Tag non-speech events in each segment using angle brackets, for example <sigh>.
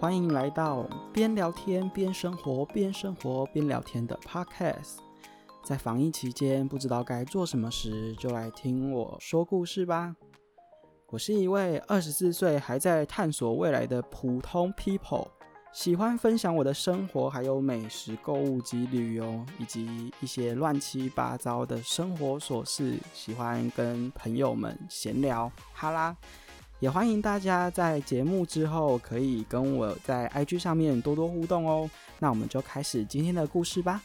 欢迎来到边聊天边生活边生活边聊天的 Podcast。在防疫期间，不知道该做什么时，就来听我说故事吧。我是一位二十四岁还在探索未来的普通 people，喜欢分享我的生活，还有美食、购物及旅游，以及一些乱七八糟的生活琐事。喜欢跟朋友们闲聊，哈啦。也欢迎大家在节目之后可以跟我在 IG 上面多多互动哦。那我们就开始今天的故事吧。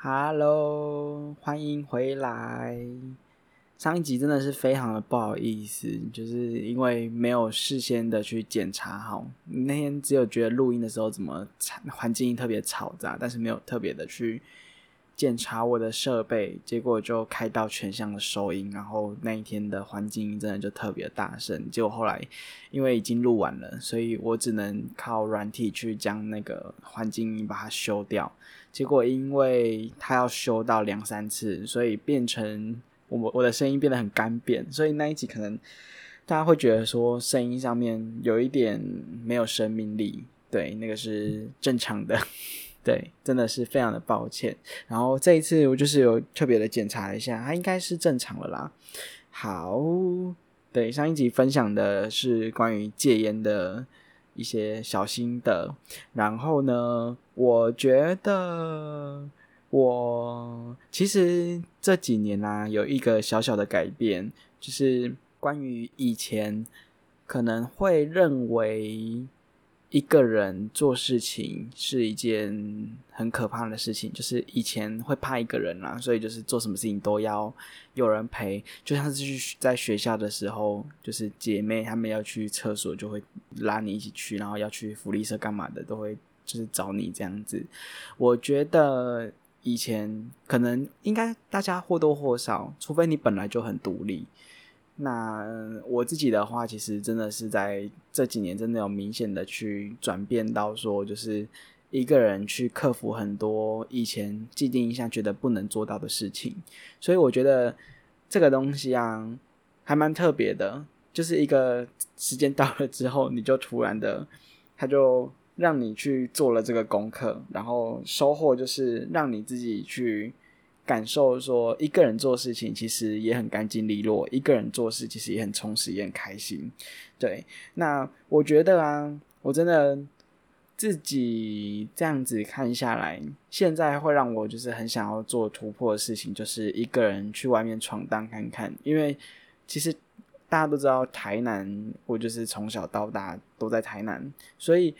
Hello，欢迎回来。上一集真的是非常的不好意思，就是因为没有事先的去检查好，那天只有觉得录音的时候怎么环境特别嘈杂，但是没有特别的去检查我的设备，结果就开到全向的收音，然后那一天的环境音真的就特别大声，结果后来因为已经录完了，所以我只能靠软体去将那个环境音把它修掉，结果因为它要修到两三次，所以变成。我我的声音变得很干瘪，所以那一集可能大家会觉得说声音上面有一点没有生命力，对，那个是正常的，<laughs> 对，真的是非常的抱歉。然后这一次我就是有特别的检查一下，它应该是正常了啦。好，对，上一集分享的是关于戒烟的一些小心得，然后呢，我觉得。我其实这几年啦，有一个小小的改变，就是关于以前可能会认为一个人做事情是一件很可怕的事情，就是以前会怕一个人啦，所以就是做什么事情都要有人陪，就像是去在学校的时候，就是姐妹她们要去厕所就会拉你一起去，然后要去福利社干嘛的都会就是找你这样子，我觉得。以前可能应该大家或多或少，除非你本来就很独立。那我自己的话，其实真的是在这几年真的有明显的去转变到说，就是一个人去克服很多以前既定印象觉得不能做到的事情。所以我觉得这个东西啊，还蛮特别的，就是一个时间到了之后，你就突然的，他就。让你去做了这个功课，然后收获就是让你自己去感受，说一个人做事情其实也很干净利落，一个人做事其实也很充实，也很开心。对，那我觉得啊，我真的自己这样子看下来，现在会让我就是很想要做突破的事情，就是一个人去外面闯荡看看。因为其实大家都知道，台南我就是从小到大都在台南，所以。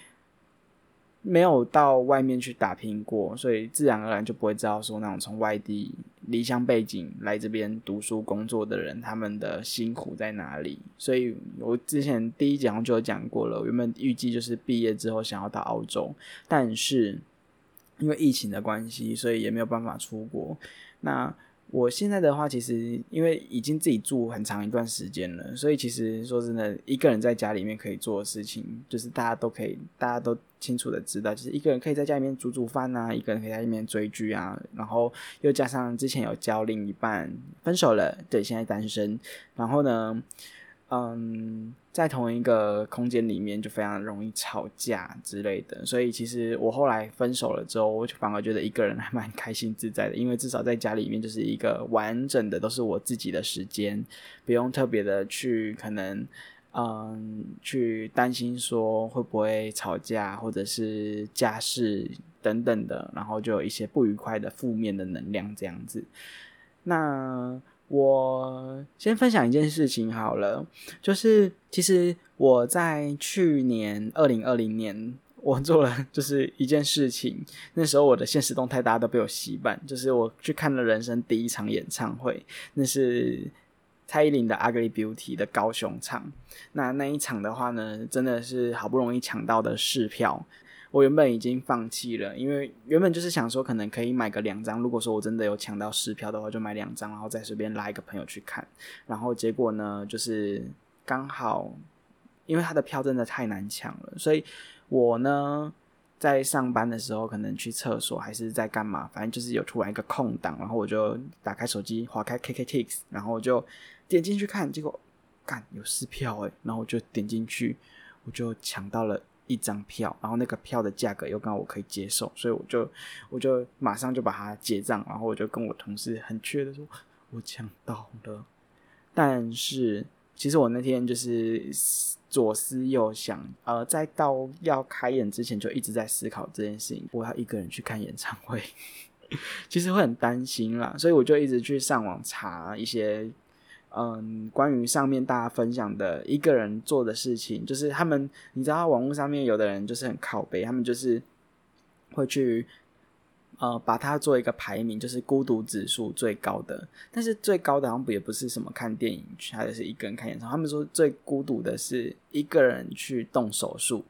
没有到外面去打拼过，所以自然而然就不会知道说那种从外地离乡背景来这边读书工作的人，他们的辛苦在哪里。所以我之前第一讲就讲过了，原本预计就是毕业之后想要到澳洲，但是因为疫情的关系，所以也没有办法出国。那我现在的话，其实因为已经自己住很长一段时间了，所以其实说真的，一个人在家里面可以做的事情，就是大家都可以，大家都清楚的知道，就是一个人可以在家里面煮煮饭啊，一个人可以在里面追剧啊，然后又加上之前有交另一半，分手了，对，现在单身，然后呢？嗯，在同一个空间里面就非常容易吵架之类的，所以其实我后来分手了之后，我就反而觉得一个人还蛮开心自在的，因为至少在家里面就是一个完整的都是我自己的时间，不用特别的去可能嗯去担心说会不会吵架或者是家事等等的，然后就有一些不愉快的负面的能量这样子，那。我先分享一件事情好了，就是其实我在去年二零二零年，我做了 <laughs> 就是一件事情。那时候我的现实动态大家都被我洗版，就是我去看了人生第一场演唱会，那是蔡依林的《Ugly Beauty》的高雄场。那那一场的话呢，真的是好不容易抢到的试票。我原本已经放弃了，因为原本就是想说，可能可以买个两张。如果说我真的有抢到十票的话，就买两张，然后再随便拉一个朋友去看。然后结果呢，就是刚好因为他的票真的太难抢了，所以我呢在上班的时候可能去厕所还是在干嘛，反正就是有突然一个空档，然后我就打开手机，划开 KKTix，然后我就点进去看，结果干有试票诶，然后我就点进去，我就抢到了一张票，然后那个票的价格又刚好我可以接受，所以我就我就马上就把它结账，然后我就跟我同事很缺的说，我抢到了，但是。其实我那天就是左思右想，呃，在到要开演之前就一直在思考这件事情。我要一个人去看演唱会，<laughs> 其实会很担心啦，所以我就一直去上网查一些，嗯，关于上面大家分享的一个人做的事情，就是他们，你知道，网络上面有的人就是很靠背，他们就是会去。呃，把它做一个排名，就是孤独指数最高的。但是最高的好像不也不是什么看电影，还是一个人看演唱会。他们说最孤独的是一个人去动手术。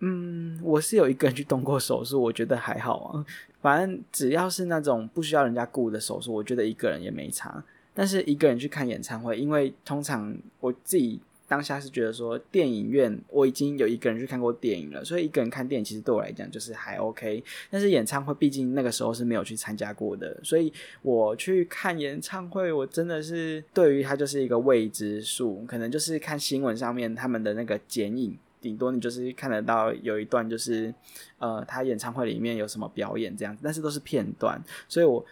嗯，我是有一个人去动过手术，我觉得还好啊。反正只要是那种不需要人家顾的手术，我觉得一个人也没差。但是一个人去看演唱会，因为通常我自己。当下是觉得说电影院我已经有一个人去看过电影了，所以一个人看电影其实对我来讲就是还 OK。但是演唱会毕竟那个时候是没有去参加过的，所以我去看演唱会，我真的是对于它就是一个未知数，可能就是看新闻上面他们的那个剪影，顶多你就是看得到有一段就是呃他演唱会里面有什么表演这样子，但是都是片段。所以我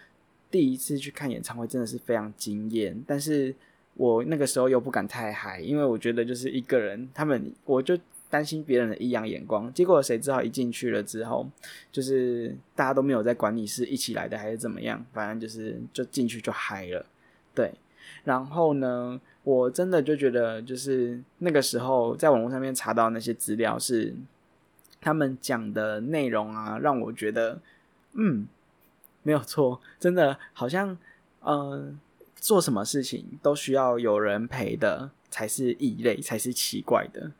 第一次去看演唱会真的是非常惊艳，但是。我那个时候又不敢太嗨，因为我觉得就是一个人，他们我就担心别人的异样眼光。结果谁知道一进去了之后，就是大家都没有在管你是一起来的还是怎么样，反正就是就进去就嗨了。对，然后呢，我真的就觉得就是那个时候在网络上面查到那些资料是他们讲的内容啊，让我觉得嗯没有错，真的好像嗯。做什么事情都需要有人陪的，才是异类，才是奇怪的。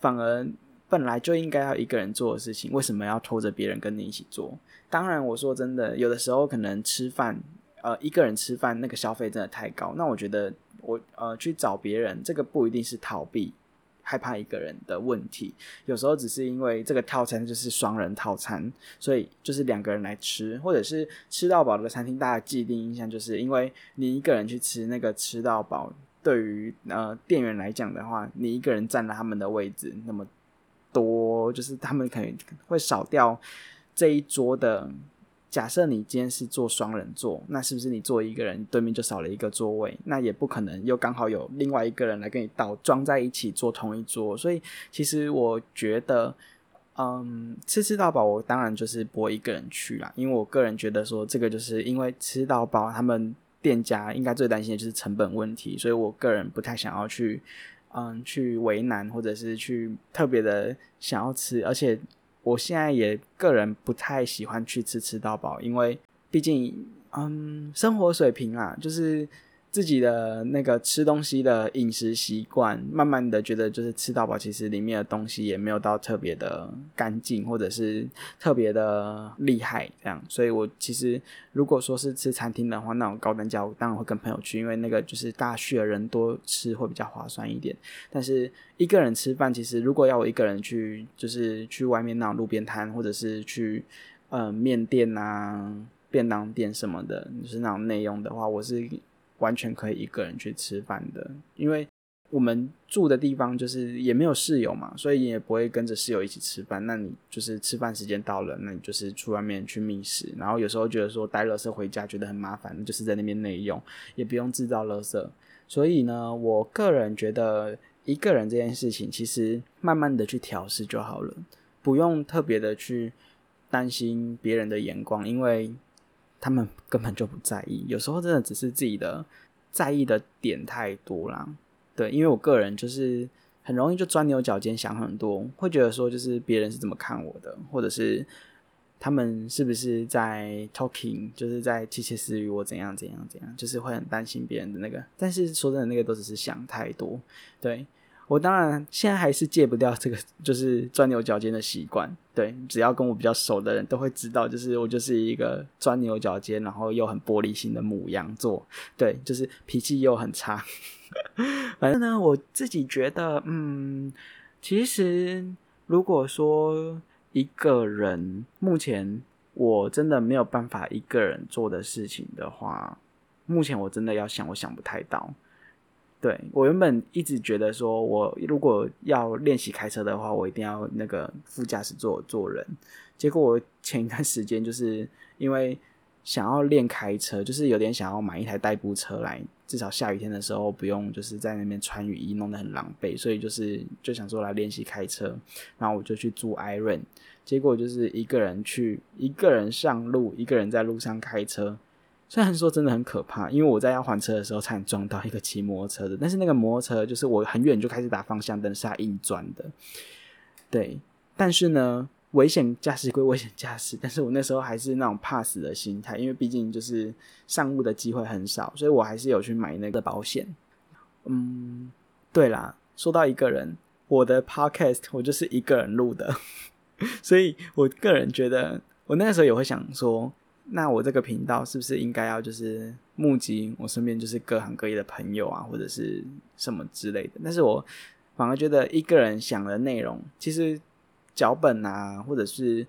反而本来就应该要一个人做的事情，为什么要拖着别人跟你一起做？当然，我说真的，有的时候可能吃饭，呃，一个人吃饭那个消费真的太高。那我觉得我呃去找别人，这个不一定是逃避。害怕一个人的问题，有时候只是因为这个套餐就是双人套餐，所以就是两个人来吃，或者是吃到饱的餐厅，大家既定印象就是因为你一个人去吃那个吃到饱，对于呃店员来讲的话，你一个人占了他们的位置那么多，就是他们可能会少掉这一桌的。假设你今天是坐双人座，那是不是你坐一个人对面就少了一个座位？那也不可能又刚好有另外一个人来跟你倒装在一起坐同一桌。所以其实我觉得，嗯，吃吃到饱，我当然就是不会一个人去啦，因为我个人觉得说这个就是因为吃到饱，他们店家应该最担心的就是成本问题，所以我个人不太想要去，嗯，去为难或者是去特别的想要吃，而且。我现在也个人不太喜欢去吃吃到饱，因为毕竟，嗯，生活水平啊，就是。自己的那个吃东西的饮食习惯，慢慢的觉得就是吃到饱，其实里面的东西也没有到特别的干净，或者是特别的厉害这样。所以我其实如果说是吃餐厅的话，那种高单价，我当然会跟朋友去，因为那个就是大去的人多吃会比较划算一点。但是一个人吃饭，其实如果要我一个人去，就是去外面那种路边摊，或者是去呃面店啊、便当店什么的，就是那种内用的话，我是。完全可以一个人去吃饭的，因为我们住的地方就是也没有室友嘛，所以也不会跟着室友一起吃饭。那你就是吃饭时间到了，那你就是出外面去觅食。然后有时候觉得说带垃圾回家觉得很麻烦，就是在那边内用，也不用制造垃圾。所以呢，我个人觉得一个人这件事情，其实慢慢的去调试就好了，不用特别的去担心别人的眼光，因为。他们根本就不在意，有时候真的只是自己的在意的点太多啦。对，因为我个人就是很容易就钻牛角尖，想很多，会觉得说就是别人是怎么看我的，或者是他们是不是在 talking，就是在窃窃私语我怎样怎样怎样，就是会很担心别人的那个。但是说真的，那个都只是想太多。对我当然现在还是戒不掉这个就是钻牛角尖的习惯。对，只要跟我比较熟的人都会知道，就是我就是一个钻牛角尖，然后又很玻璃心的母羊座。对，就是脾气又很差。<laughs> 反正呢，我自己觉得，嗯，其实如果说一个人目前我真的没有办法一个人做的事情的话，目前我真的要想，我想不太到。对我原本一直觉得说，我如果要练习开车的话，我一定要那个副驾驶座坐人。结果我前一段时间就是因为想要练开车，就是有点想要买一台代步车来，至少下雨天的时候不用就是在那边穿雨衣弄得很狼狈，所以就是就想说来练习开车。然后我就去租 Iron，结果就是一个人去，一个人上路，一个人在路上开车。虽然说真的很可怕，因为我在要还车的时候差点撞到一个骑摩托车的，但是那个摩托车就是我很远就开始打方向灯，是他硬钻的。对，但是呢，危险驾驶归危险驾驶，但是我那时候还是那种怕死的心态，因为毕竟就是上路的机会很少，所以我还是有去买那个保险。嗯，对啦，说到一个人，我的 podcast 我就是一个人录的，<laughs> 所以我个人觉得，我那个时候也会想说。那我这个频道是不是应该要就是募集我身边就是各行各业的朋友啊，或者是什么之类的？但是我反而觉得一个人想的内容，其实脚本啊，或者是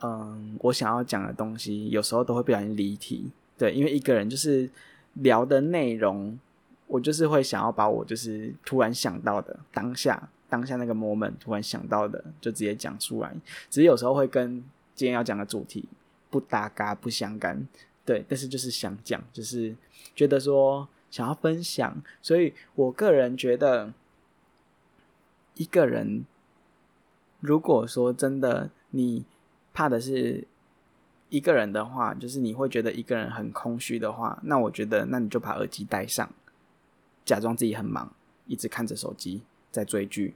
嗯，我想要讲的东西，有时候都会不小心离题。对，因为一个人就是聊的内容，我就是会想要把我就是突然想到的当下当下那个 moment 突然想到的，就直接讲出来。只是有时候会跟今天要讲的主题。不搭嘎不相干，对，但是就是想讲，就是觉得说想要分享，所以我个人觉得，一个人如果说真的你怕的是一个人的话，就是你会觉得一个人很空虚的话，那我觉得那你就把耳机戴上，假装自己很忙，一直看着手机在追剧，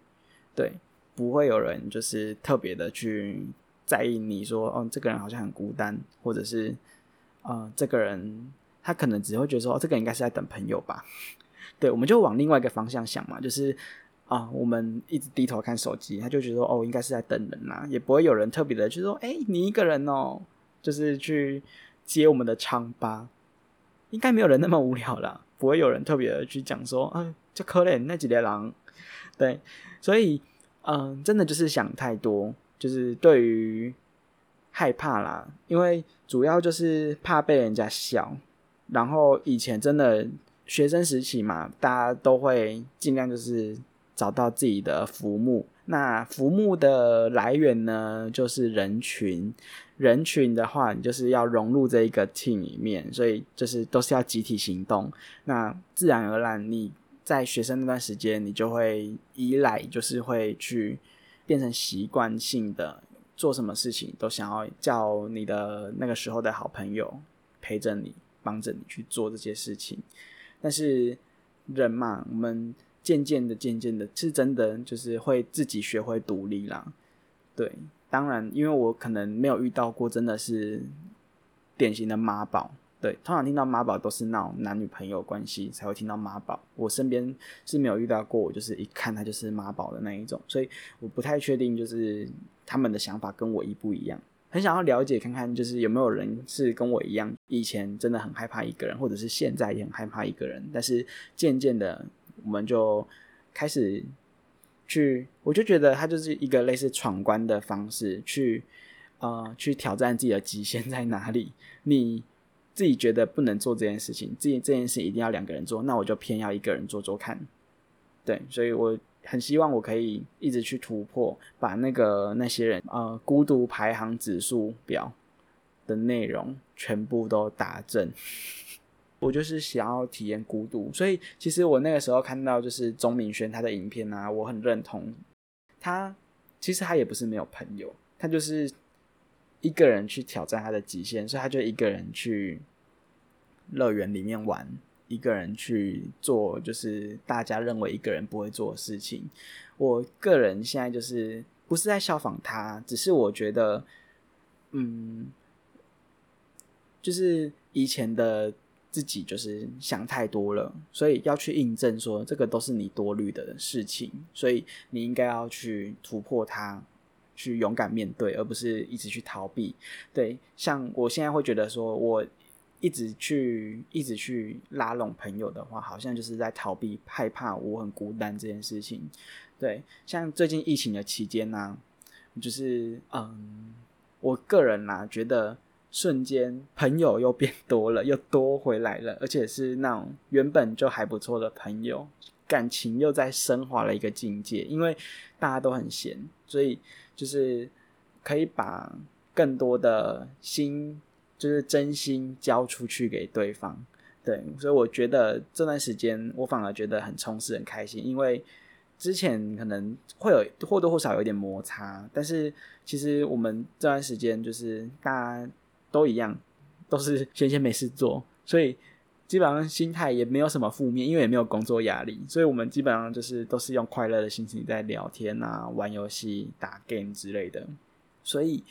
对，不会有人就是特别的去。在意你说哦，这个人好像很孤单，或者是呃，这个人他可能只会觉得说，哦，这个应该是在等朋友吧？<laughs> 对，我们就往另外一个方向想嘛，就是啊，我们一直低头看手机，他就觉得说哦，应该是在等人呐，也不会有人特别的就说，哎，你一个人哦，就是去接我们的疮疤，应该没有人那么无聊了，不会有人特别的去讲说，啊，就可怜那几条狼，对，所以嗯，真的就是想太多。就是对于害怕啦，因为主要就是怕被人家笑。然后以前真的学生时期嘛，大家都会尽量就是找到自己的浮木。那浮木的来源呢，就是人群。人群的话，你就是要融入这一个 team 里面，所以就是都是要集体行动。那自然而然，你在学生那段时间，你就会依赖，就是会去。变成习惯性的做什么事情都想要叫你的那个时候的好朋友陪着你，帮着你去做这些事情。但是人嘛，我们渐渐的、渐渐的，是真的就是会自己学会独立啦。对，当然，因为我可能没有遇到过真的是典型的妈宝。对，通常听到妈宝都是那种男女朋友关系才会听到妈宝，我身边是没有遇到过，我就是一看他就是妈宝的那一种，所以我不太确定就是他们的想法跟我一不一样，很想要了解看看，就是有没有人是跟我一样，以前真的很害怕一个人，或者是现在也很害怕一个人，但是渐渐的我们就开始去，我就觉得他就是一个类似闯关的方式，去呃去挑战自己的极限在哪里，你。自己觉得不能做这件事情，这这件事一定要两个人做，那我就偏要一个人做做看。对，所以我很希望我可以一直去突破，把那个那些人呃孤独排行指数表的内容全部都打正。<laughs> 我就是想要体验孤独，所以其实我那个时候看到就是钟明轩他的影片啊，我很认同他。其实他也不是没有朋友，他就是。一个人去挑战他的极限，所以他就一个人去乐园里面玩，一个人去做，就是大家认为一个人不会做的事情。我个人现在就是不是在效仿他，只是我觉得，嗯，就是以前的自己就是想太多了，所以要去印证说这个都是你多虑的事情，所以你应该要去突破它。去勇敢面对，而不是一直去逃避。对，像我现在会觉得说，我一直去一直去拉拢朋友的话，好像就是在逃避害怕我很孤单这件事情。对，像最近疫情的期间呢，就是嗯，我个人啦觉得。瞬间，朋友又变多了，又多回来了，而且是那种原本就还不错的朋友，感情又在升华了一个境界。因为大家都很闲，所以就是可以把更多的心，就是真心交出去给对方。对，所以我觉得这段时间我反而觉得很充实、很开心，因为之前可能会有或多或少有点摩擦，但是其实我们这段时间就是大家。都一样，都是闲闲没事做，所以基本上心态也没有什么负面，因为也没有工作压力，所以我们基本上就是都是用快乐的心情在聊天啊、玩游戏、打 game 之类的。所以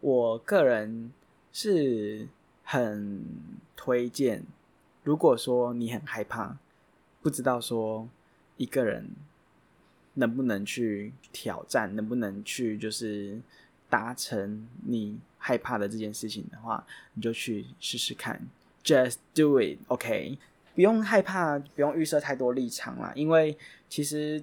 我个人是很推荐，如果说你很害怕，不知道说一个人能不能去挑战，能不能去就是达成你。害怕的这件事情的话，你就去试试看，just do it，OK，不用害怕，不用预设太多立场啦，因为其实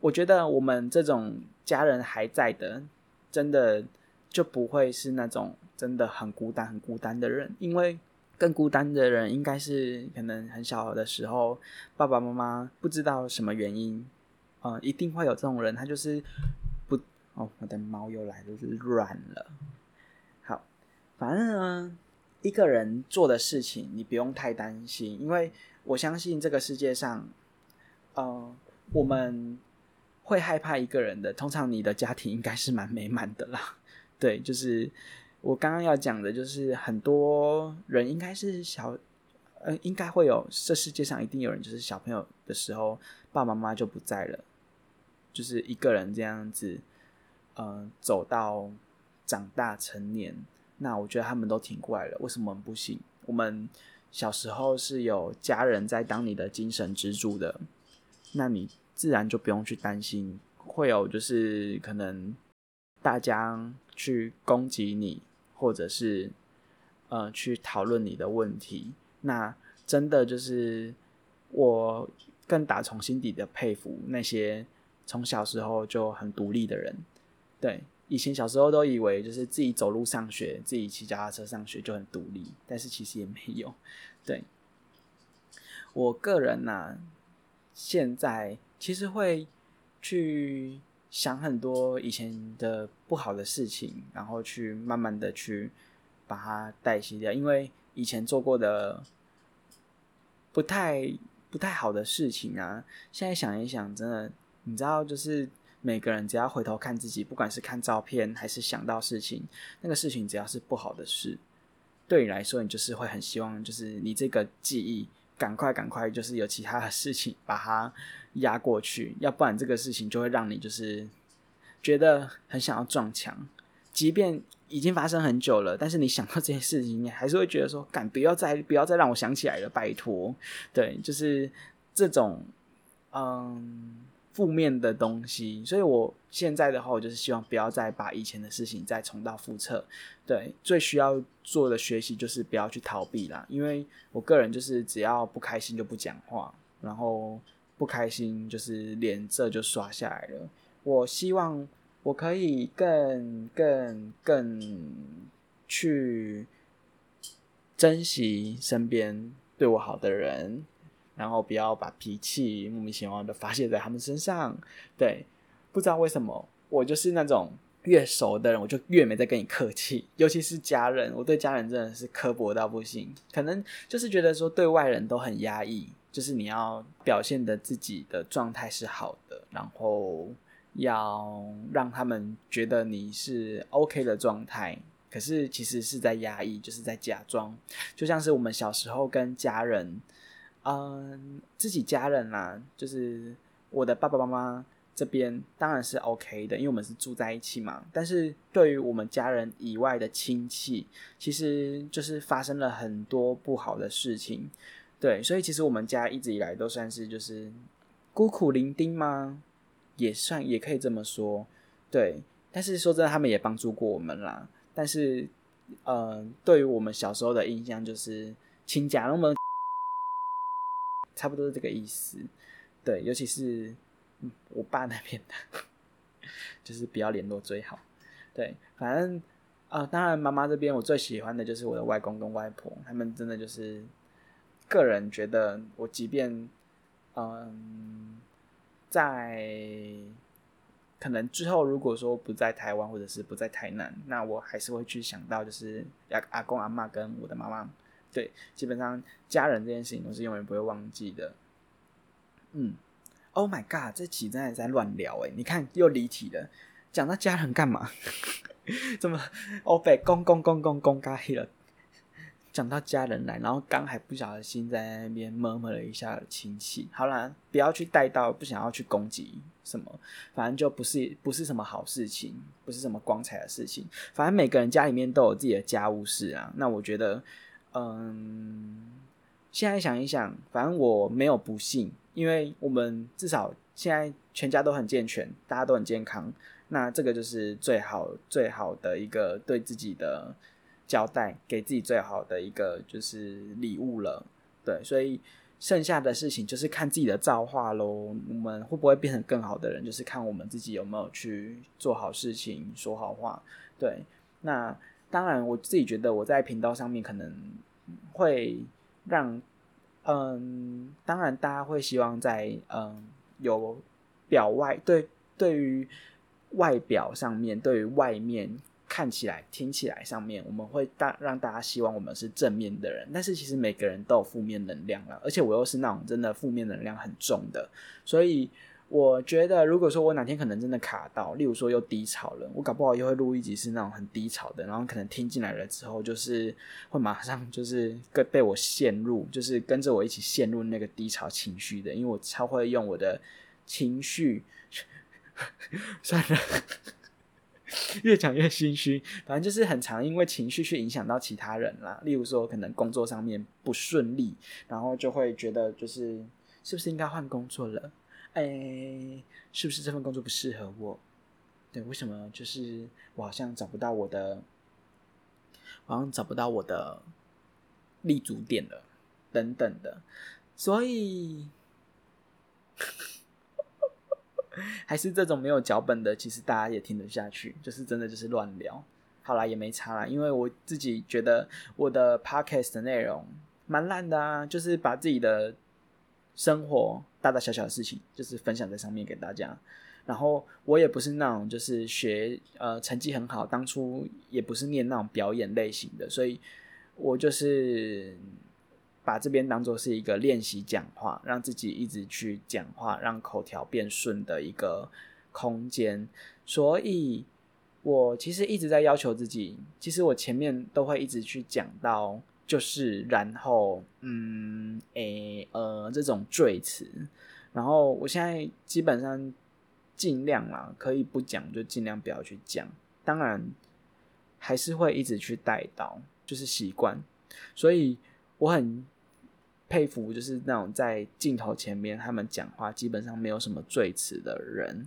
我觉得我们这种家人还在的，真的就不会是那种真的很孤单、很孤单的人，因为更孤单的人应该是可能很小的时候，爸爸妈妈不知道什么原因，嗯，一定会有这种人，他就是不，哦，我的猫又来了，就是软了。好反正呢，一个人做的事情，你不用太担心，因为我相信这个世界上，呃，我们会害怕一个人的。通常你的家庭应该是蛮美满的啦。<laughs> 对，就是我刚刚要讲的，就是很多人应该是小，呃，应该会有这世界上一定有人，就是小朋友的时候，爸爸妈妈就不在了，就是一个人这样子，呃，走到长大成年。那我觉得他们都挺怪了，为什么我们不行？我们小时候是有家人在当你的精神支柱的，那你自然就不用去担心会有就是可能大家去攻击你，或者是呃去讨论你的问题。那真的就是我更打从心底的佩服那些从小时候就很独立的人，对。以前小时候都以为就是自己走路上学，自己骑脚踏车上学就很独立，但是其实也没有。对，我个人呢，现在其实会去想很多以前的不好的事情，然后去慢慢的去把它代谢掉，因为以前做过的不太不太好的事情啊，现在想一想，真的，你知道就是。每个人只要回头看自己，不管是看照片还是想到事情，那个事情只要是不好的事，对你来说，你就是会很希望，就是你这个记忆赶快赶快，就是有其他的事情把它压过去，要不然这个事情就会让你就是觉得很想要撞墙。即便已经发生很久了，但是你想到这件事情，你还是会觉得说，敢不要再不要再让我想起来了，拜托。对，就是这种，嗯。负面的东西，所以我现在的话，我就是希望不要再把以前的事情再重蹈覆辙。对，最需要做的学习就是不要去逃避啦。因为我个人就是只要不开心就不讲话，然后不开心就是脸色就刷下来了。我希望我可以更更更去珍惜身边对我好的人。然后不要把脾气莫名其妙的发泄在他们身上，对，不知道为什么我就是那种越熟的人，我就越没在跟你客气，<laughs> 尤其是家人，我对家人真的是刻薄到不行，可能就是觉得说对外人都很压抑，就是你要表现的自己的状态是好的，然后要让他们觉得你是 OK 的状态，可是其实是在压抑，就是在假装，就像是我们小时候跟家人。嗯，自己家人啦，就是我的爸爸妈妈这边当然是 OK 的，因为我们是住在一起嘛。但是对于我们家人以外的亲戚，其实就是发生了很多不好的事情。对，所以其实我们家一直以来都算是就是孤苦伶仃吗？也算也可以这么说。对，但是说真的，他们也帮助过我们啦。但是，呃，对于我们小时候的印象就是亲家，那么差不多是这个意思。对，尤其是我爸那边的，就是不要联络最好。对，反正啊，当然妈妈这边我最喜欢的就是我的外公跟外婆，他们真的就是个人觉得我即便嗯在。可能之后如果说不在台湾或者是不在台南，那我还是会去想到就是阿阿公阿妈跟我的妈妈，对，基本上家人这件事情我是永远不会忘记的。嗯，Oh my god，这期真的在乱聊诶，你看又离题了，讲到家人干嘛？<laughs> 怎么欧北公公公公公咖了？讲到家人来，然后刚还不小心在那边摸摸了一下亲戚。好啦，不要去带到，不想要去攻击什么，反正就不是不是什么好事情，不是什么光彩的事情。反正每个人家里面都有自己的家务事啊。那我觉得，嗯，现在想一想，反正我没有不幸，因为我们至少现在全家都很健全，大家都很健康。那这个就是最好最好的一个对自己的。交代给自己最好的一个就是礼物了，对，所以剩下的事情就是看自己的造化喽。我们会不会变成更好的人，就是看我们自己有没有去做好事情、说好话。对，那当然我自己觉得我在频道上面可能会让，嗯，当然大家会希望在嗯有表外对对于外表上面对于外面。看起来、听起来上面，我们会大让大家希望我们是正面的人，但是其实每个人都有负面能量了，而且我又是那种真的负面能量很重的，所以我觉得，如果说我哪天可能真的卡到，例如说又低潮了，我搞不好又会录一集是那种很低潮的，然后可能听进来了之后，就是会马上就是跟被我陷入，就是跟着我一起陷入那个低潮情绪的，因为我超会用我的情绪，算了。越讲越心虚，反正就是很常因为情绪去影响到其他人啦。例如说，可能工作上面不顺利，然后就会觉得就是是不是应该换工作了？哎，是不是这份工作不适合我？对，为什么就是我好像找不到我的，好像找不到我的立足点了，等等的，所以。<laughs> 还是这种没有脚本的，其实大家也听得下去，就是真的就是乱聊。好啦，也没差啦，因为我自己觉得我的 podcast 的内容蛮烂的啊，就是把自己的生活大大小小的事情，就是分享在上面给大家。然后我也不是那种就是学呃成绩很好，当初也不是念那种表演类型的，所以我就是。把这边当做是一个练习讲话，让自己一直去讲话，让口条变顺的一个空间。所以，我其实一直在要求自己。其实我前面都会一直去讲到，就是然后，嗯，诶，呃，这种赘词。然后我现在基本上尽量啦，可以不讲就尽量不要去讲。当然，还是会一直去带到，就是习惯。所以我很。佩服就是那种在镜头前面他们讲话基本上没有什么赘词的人，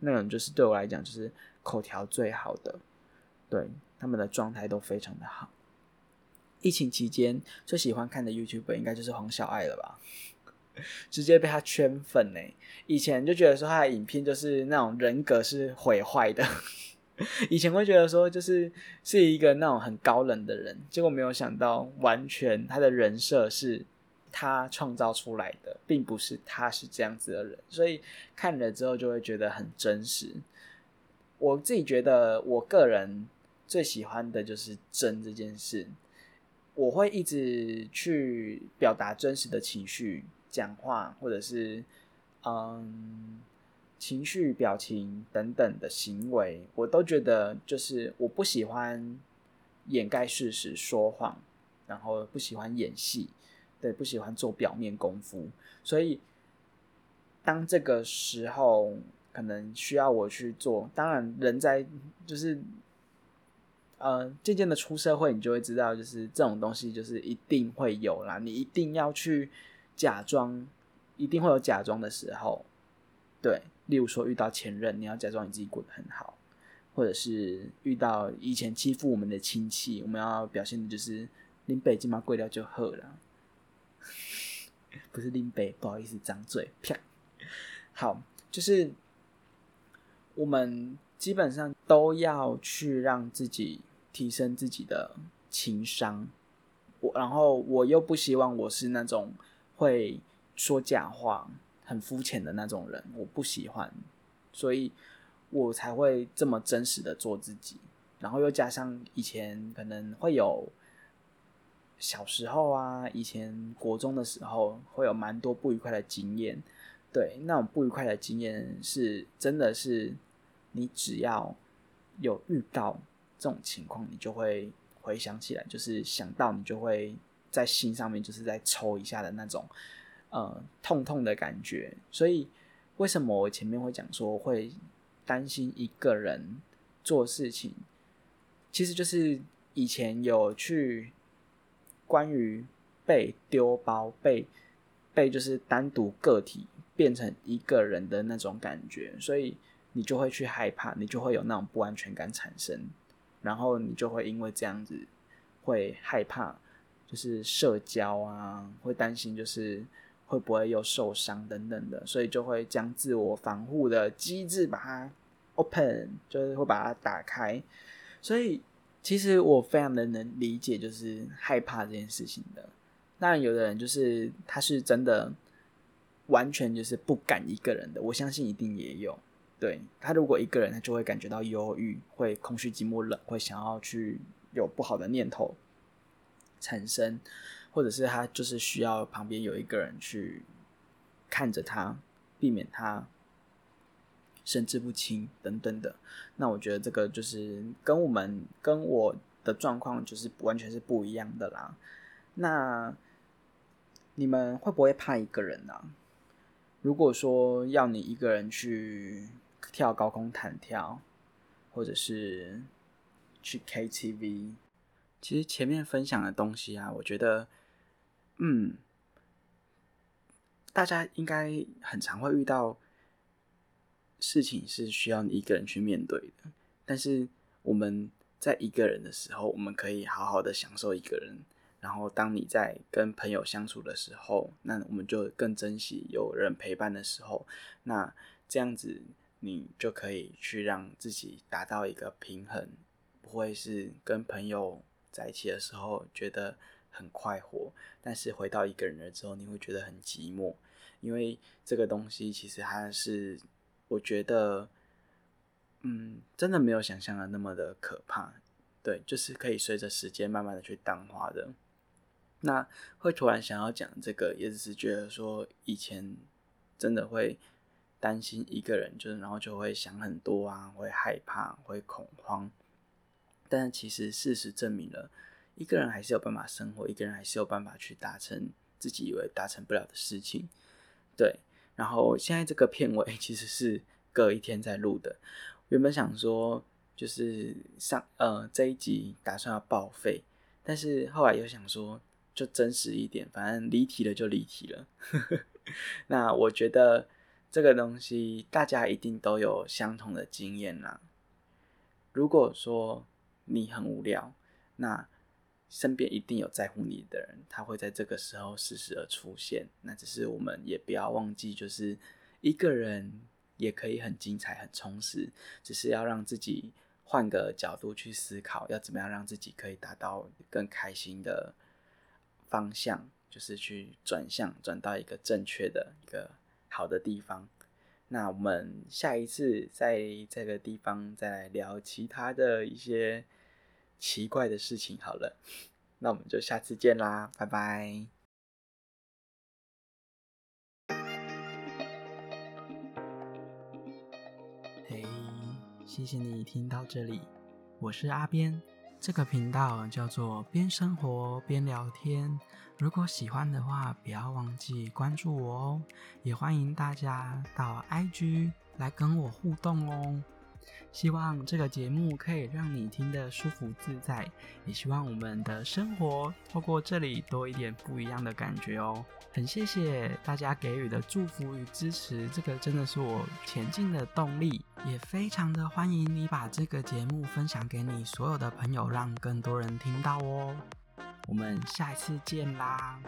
那种就是对我来讲就是口条最好的，对他们的状态都非常的好。疫情期间最喜欢看的 YouTube 应该就是黄小爱了吧，直接被他圈粉呢。以前就觉得说他的影片就是那种人格是毁坏的，以前会觉得说就是是一个那种很高冷的人，结果没有想到完全他的人设是。他创造出来的，并不是他是这样子的人，所以看了之后就会觉得很真实。我自己觉得，我个人最喜欢的就是真这件事。我会一直去表达真实的情绪，讲话或者是嗯情绪、表情等等的行为，我都觉得就是我不喜欢掩盖事实、说谎，然后不喜欢演戏。对，不喜欢做表面功夫，所以当这个时候可能需要我去做，当然人在就是，呃，渐渐的出社会，你就会知道，就是这种东西就是一定会有啦，你一定要去假装，一定会有假装的时候，对，例如说遇到前任，你要假装你自己过得很好，或者是遇到以前欺负我们的亲戚，我们要表现的就是林北金马贵掉就喝了，<laughs> 不是林北，不好意思，张嘴，啪。好，就是我们基本上都要去让自己提升自己的情商。我然后我又不希望我是那种会说假话、很肤浅的那种人，我不喜欢，所以我才会这么真实的做自己。然后又加上以前可能会有小时候啊，以前国中的时候会有蛮多不愉快的经验，对那种不愉快的经验是真的是你只要有遇到这种情况，你就会。回想起来，就是想到你就会在心上面就是在抽一下的那种，呃，痛痛的感觉。所以为什么我前面会讲说会担心一个人做事情，其实就是以前有去关于被丢包、被被就是单独个体变成一个人的那种感觉，所以你就会去害怕，你就会有那种不安全感产生。然后你就会因为这样子会害怕，就是社交啊，会担心就是会不会又受伤等等的，所以就会将自我防护的机制把它 open，就是会把它打开。所以其实我非常的能理解，就是害怕这件事情的。那，有的人就是他是真的完全就是不敢一个人的，我相信一定也有。对他，如果一个人，他就会感觉到忧郁，会空虚、寂寞、冷，会想要去有不好的念头产生，或者是他就是需要旁边有一个人去看着他，避免他神志不清等等的。那我觉得这个就是跟我们跟我的状况就是完全是不一样的啦。那你们会不会怕一个人呢？如果说要你一个人去。跳高空弹跳，或者是去 KTV。其实前面分享的东西啊，我觉得，嗯，大家应该很常会遇到事情是需要你一个人去面对的。但是我们在一个人的时候，我们可以好好的享受一个人。然后当你在跟朋友相处的时候，那我们就更珍惜有人陪伴的时候。那这样子。你就可以去让自己达到一个平衡，不会是跟朋友在一起的时候觉得很快活，但是回到一个人了之后，你会觉得很寂寞。因为这个东西其实它是，我觉得，嗯，真的没有想象的那么的可怕。对，就是可以随着时间慢慢的去淡化的。那会突然想要讲这个，也只是觉得说以前真的会。担心一个人，就是然后就会想很多啊，会害怕，会恐慌。但是其实事实证明了，一个人还是有办法生活，一个人还是有办法去达成自己以为达成不了的事情。对，然后现在这个片尾 <laughs> 其实是隔一天在录的。原本想说就是上呃这一集打算要报废，但是后来又想说就真实一点，反正离题了就离题了。<laughs> 那我觉得。这个东西大家一定都有相同的经验啦。如果说你很无聊，那身边一定有在乎你的人，他会在这个时候适时的出现。那只是我们也不要忘记，就是一个人也可以很精彩、很充实，只是要让自己换个角度去思考，要怎么样让自己可以达到更开心的方向，就是去转向，转到一个正确的一个。好的地方，那我们下一次在这个地方再来聊其他的一些奇怪的事情好了。那我们就下次见啦，拜拜。嘿，谢谢你听到这里，我是阿边。这个频道叫做边生活边聊天，如果喜欢的话，不要忘记关注我哦。也欢迎大家到 IG 来跟我互动哦。希望这个节目可以让你听得舒服自在，也希望我们的生活透过这里多一点不一样的感觉哦。很谢谢大家给予的祝福与支持，这个真的是我前进的动力。也非常的欢迎你把这个节目分享给你所有的朋友，让更多人听到哦。我们下一次见啦！